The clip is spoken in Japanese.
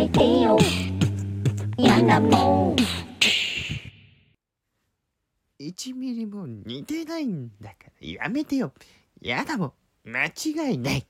めてよ。嫌なもん。1ミリも似てないんだからやめてよ。やだもん。間違いない。